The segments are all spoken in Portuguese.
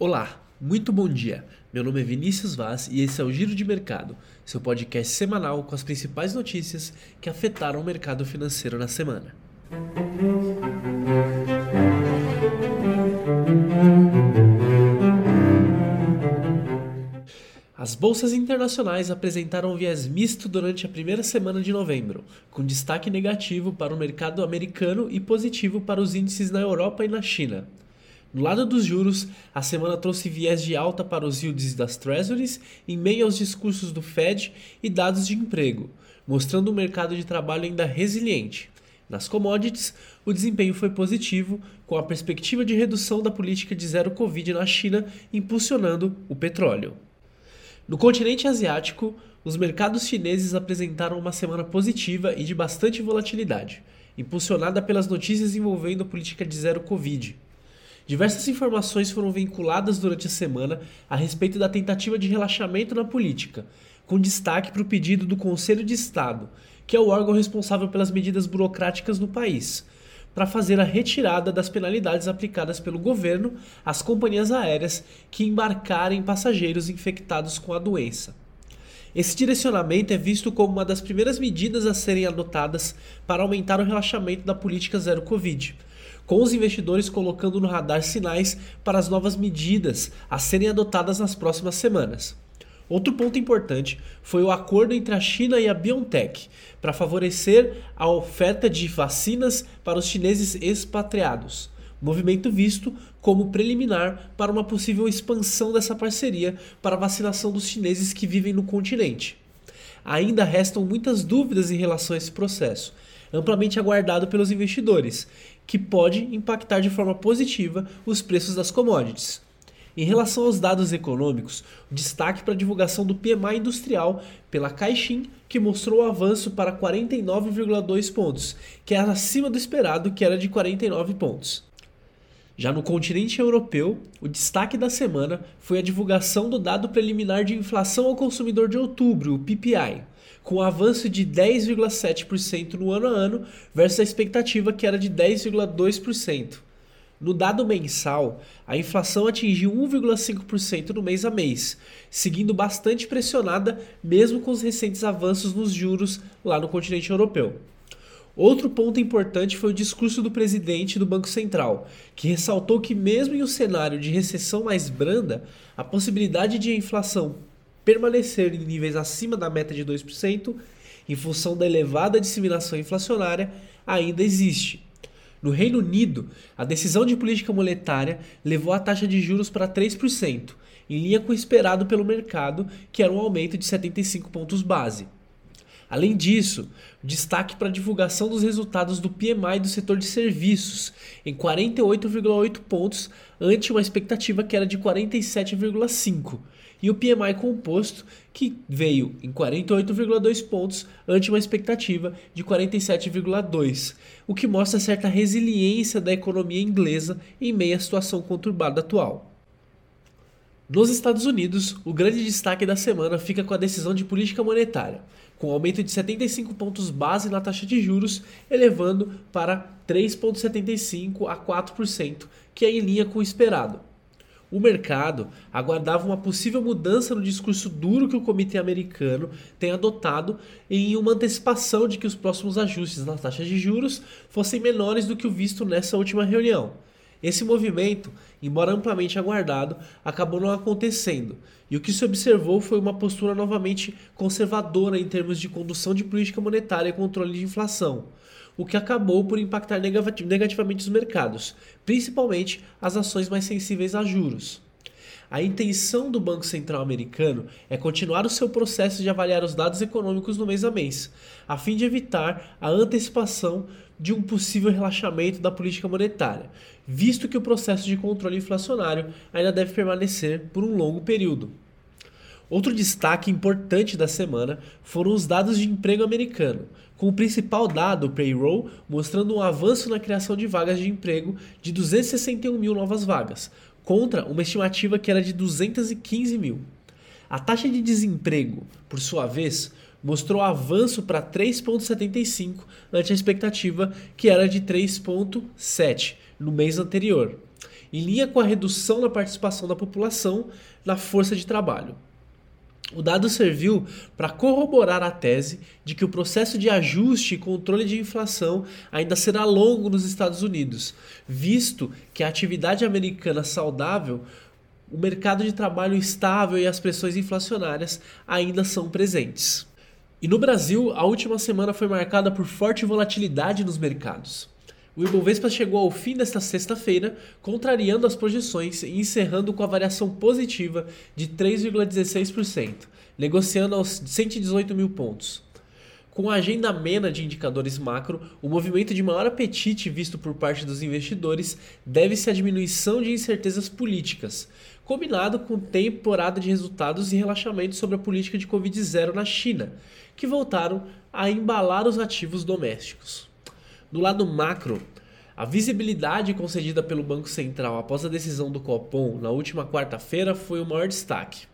Olá, muito bom dia. Meu nome é Vinícius Vaz e esse é o Giro de Mercado, seu podcast semanal com as principais notícias que afetaram o mercado financeiro na semana. As bolsas internacionais apresentaram um viés misto durante a primeira semana de novembro, com destaque negativo para o mercado americano e positivo para os índices na Europa e na China. No lado dos juros, a semana trouxe viés de alta para os yields das Treasuries em meio aos discursos do Fed e dados de emprego, mostrando um mercado de trabalho ainda resiliente. Nas commodities, o desempenho foi positivo, com a perspectiva de redução da política de zero Covid na China impulsionando o petróleo. No continente asiático, os mercados chineses apresentaram uma semana positiva e de bastante volatilidade, impulsionada pelas notícias envolvendo a política de zero Covid. Diversas informações foram vinculadas durante a semana a respeito da tentativa de relaxamento na política, com destaque para o pedido do Conselho de Estado, que é o órgão responsável pelas medidas burocráticas no país, para fazer a retirada das penalidades aplicadas pelo governo às companhias aéreas que embarcarem passageiros infectados com a doença. Esse direcionamento é visto como uma das primeiras medidas a serem adotadas para aumentar o relaxamento da política zero Covid com os investidores colocando no radar sinais para as novas medidas a serem adotadas nas próximas semanas. Outro ponto importante foi o acordo entre a China e a BioNTech para favorecer a oferta de vacinas para os chineses expatriados, movimento visto como preliminar para uma possível expansão dessa parceria para a vacinação dos chineses que vivem no continente. Ainda restam muitas dúvidas em relação a esse processo, amplamente aguardado pelos investidores, que pode impactar de forma positiva os preços das commodities. Em relação aos dados econômicos, destaque para a divulgação do PMI industrial pela Caixin, que mostrou o avanço para 49,2 pontos, que é acima do esperado, que era de 49 pontos. Já no continente europeu, o destaque da semana foi a divulgação do dado preliminar de inflação ao consumidor de outubro, o PPI, com avanço de 10,7% no ano a ano versus a expectativa que era de 10,2%. No dado mensal, a inflação atingiu 1,5% no mês a mês, seguindo bastante pressionada mesmo com os recentes avanços nos juros lá no continente europeu. Outro ponto importante foi o discurso do presidente do Banco Central, que ressaltou que, mesmo em um cenário de recessão mais branda, a possibilidade de a inflação permanecer em níveis acima da meta de 2%, em função da elevada disseminação inflacionária, ainda existe. No Reino Unido, a decisão de política monetária levou a taxa de juros para 3%, em linha com o esperado pelo mercado, que era um aumento de 75 pontos base. Além disso, destaque para a divulgação dos resultados do PMI do setor de serviços, em 48,8 pontos, ante uma expectativa que era de 47,5, e o PMI composto, que veio em 48,2 pontos, ante uma expectativa de 47,2, o que mostra certa resiliência da economia inglesa em meio à situação conturbada atual. Nos Estados Unidos, o grande destaque da semana fica com a decisão de política monetária, com aumento de 75 pontos base na taxa de juros, elevando para 3,75% a 4%, que é em linha com o esperado. O mercado aguardava uma possível mudança no discurso duro que o comitê americano tem adotado em uma antecipação de que os próximos ajustes nas taxas de juros fossem menores do que o visto nessa última reunião. Esse movimento, embora amplamente aguardado, acabou não acontecendo, e o que se observou foi uma postura novamente conservadora em termos de condução de política monetária e controle de inflação, o que acabou por impactar negativamente os mercados, principalmente as ações mais sensíveis a juros. A intenção do Banco Central americano é continuar o seu processo de avaliar os dados econômicos no mês a mês, a fim de evitar a antecipação de um possível relaxamento da política monetária, visto que o processo de controle inflacionário ainda deve permanecer por um longo período. Outro destaque importante da semana foram os dados de emprego americano, com o principal dado, o payroll, mostrando um avanço na criação de vagas de emprego de 261 mil novas vagas, contra uma estimativa que era de 215 mil. A taxa de desemprego, por sua vez, mostrou avanço para 3,75 ante a expectativa que era de 3,7 no mês anterior. em linha com a redução da participação da população na força de trabalho. O dado serviu para corroborar a tese de que o processo de ajuste e controle de inflação ainda será longo nos Estados Unidos, visto que a atividade americana saudável, o mercado de trabalho estável e as pressões inflacionárias ainda são presentes. E no Brasil, a última semana foi marcada por forte volatilidade nos mercados. O Ibovespa chegou ao fim desta sexta-feira, contrariando as projeções e encerrando com a variação positiva de 3,16%, negociando aos 118 mil pontos. Com a agenda amena de indicadores macro, o movimento de maior apetite visto por parte dos investidores deve-se à diminuição de incertezas políticas, combinado com temporada de resultados e relaxamento sobre a política de Covid-0 na China, que voltaram a embalar os ativos domésticos. Do lado macro, a visibilidade concedida pelo Banco Central após a decisão do Copom na última quarta-feira foi o maior destaque.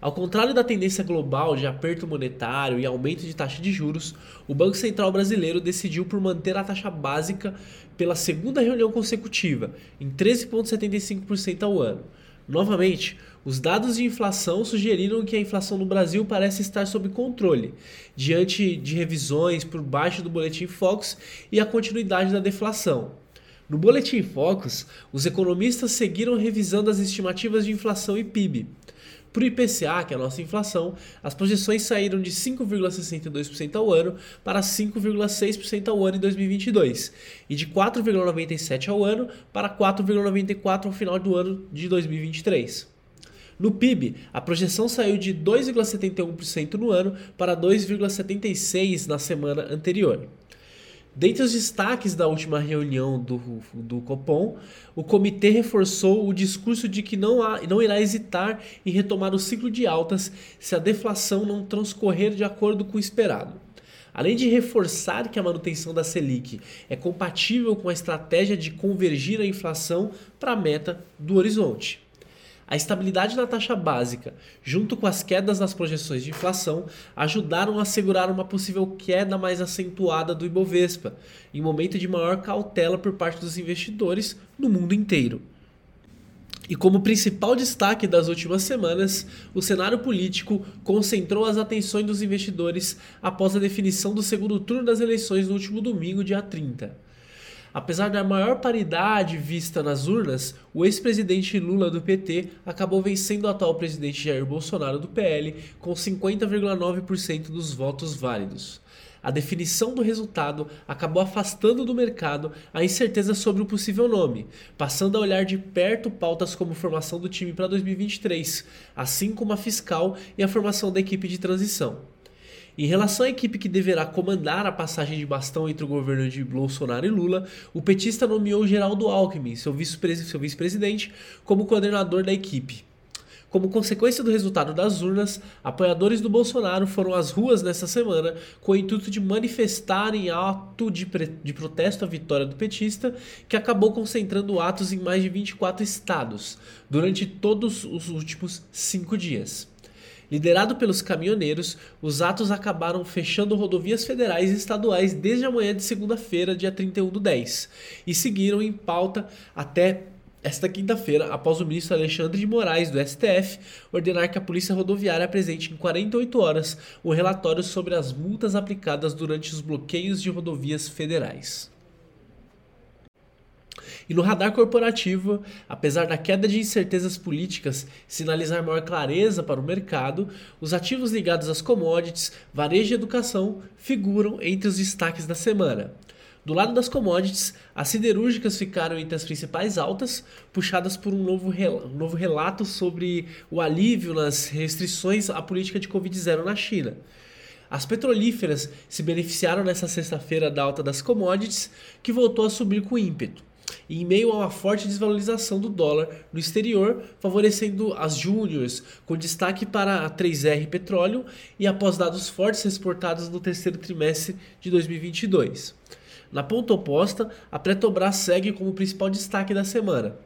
Ao contrário da tendência global de aperto monetário e aumento de taxa de juros, o Banco Central brasileiro decidiu por manter a taxa básica pela segunda reunião consecutiva, em 13,75% ao ano. Novamente, os dados de inflação sugeriram que a inflação no Brasil parece estar sob controle, diante de revisões por baixo do Boletim Focus e a continuidade da deflação. No Boletim Focus, os economistas seguiram revisando as estimativas de inflação e PIB. Para o IPCA, que é a nossa inflação, as projeções saíram de 5,62% ao ano para 5,6% ao ano em 2022 e de 4,97% ao ano para 4,94% ao final do ano de 2023. No PIB, a projeção saiu de 2,71% no ano para 2,76% na semana anterior. Dentre os destaques da última reunião do, do Copom, o comitê reforçou o discurso de que não, há, não irá hesitar em retomar o ciclo de altas se a deflação não transcorrer de acordo com o esperado. Além de reforçar que a manutenção da Selic é compatível com a estratégia de convergir a inflação para a meta do horizonte. A estabilidade na taxa básica, junto com as quedas nas projeções de inflação, ajudaram a assegurar uma possível queda mais acentuada do Ibovespa, em momento de maior cautela por parte dos investidores no mundo inteiro. E como principal destaque das últimas semanas, o cenário político concentrou as atenções dos investidores após a definição do segundo turno das eleições no último domingo, dia 30. Apesar da maior paridade vista nas urnas, o ex-presidente Lula do PT acabou vencendo o atual presidente Jair Bolsonaro do PL com 50,9% dos votos válidos. A definição do resultado acabou afastando do mercado a incerteza sobre o possível nome, passando a olhar de perto pautas como formação do time para 2023, assim como a fiscal e a formação da equipe de transição. Em relação à equipe que deverá comandar a passagem de bastão entre o governo de Bolsonaro e Lula, o petista nomeou Geraldo Alckmin, seu vice-presidente, como coordenador da equipe. Como consequência do resultado das urnas, apoiadores do Bolsonaro foram às ruas nesta semana com o intuito de manifestar em ato de, de, protesto a vitória do petista, que acabou concentrando atos em mais de 24 estados durante todos os últimos cinco dias. Liderado pelos caminhoneiros, os atos acabaram fechando rodovias federais e estaduais desde a manhã de segunda-feira, dia 31 do 10, e seguiram em pauta até esta quinta-feira, após o ministro Alexandre de Moraes, do STF, ordenar que a Polícia Rodoviária apresente em 48 horas o relatório sobre as multas aplicadas durante os bloqueios de rodovias federais. E no radar corporativo, apesar da queda de incertezas políticas sinalizar maior clareza para o mercado, os ativos ligados às commodities, varejo e educação figuram entre os destaques da semana. Do lado das commodities, as siderúrgicas ficaram entre as principais altas, puxadas por um novo, rel um novo relato sobre o alívio nas restrições à política de Covid-0 na China. As petrolíferas se beneficiaram nesta sexta-feira da alta das commodities, que voltou a subir com ímpeto em meio a uma forte desvalorização do dólar no exterior, favorecendo as júniores, com destaque para a 3R Petróleo e após dados fortes exportados no terceiro trimestre de 2022. Na ponta oposta, a Petrobras segue como principal destaque da semana,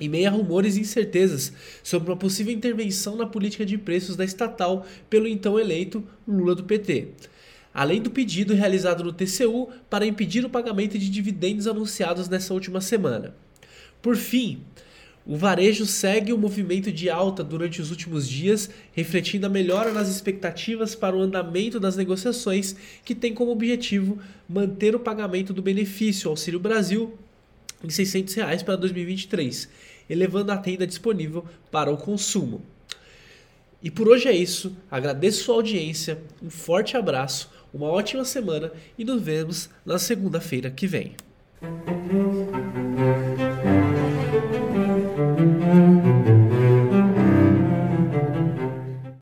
em meio a rumores e incertezas sobre uma possível intervenção na política de preços da estatal pelo então eleito Lula do PT além do pedido realizado no TCU para impedir o pagamento de dividendos anunciados nessa última semana. Por fim, o varejo segue o movimento de alta durante os últimos dias, refletindo a melhora nas expectativas para o andamento das negociações, que tem como objetivo manter o pagamento do benefício Auxílio Brasil em 600 reais para 2023, elevando a tenda disponível para o consumo. E por hoje é isso. Agradeço sua audiência, um forte abraço, uma ótima semana e nos vemos na segunda-feira que vem.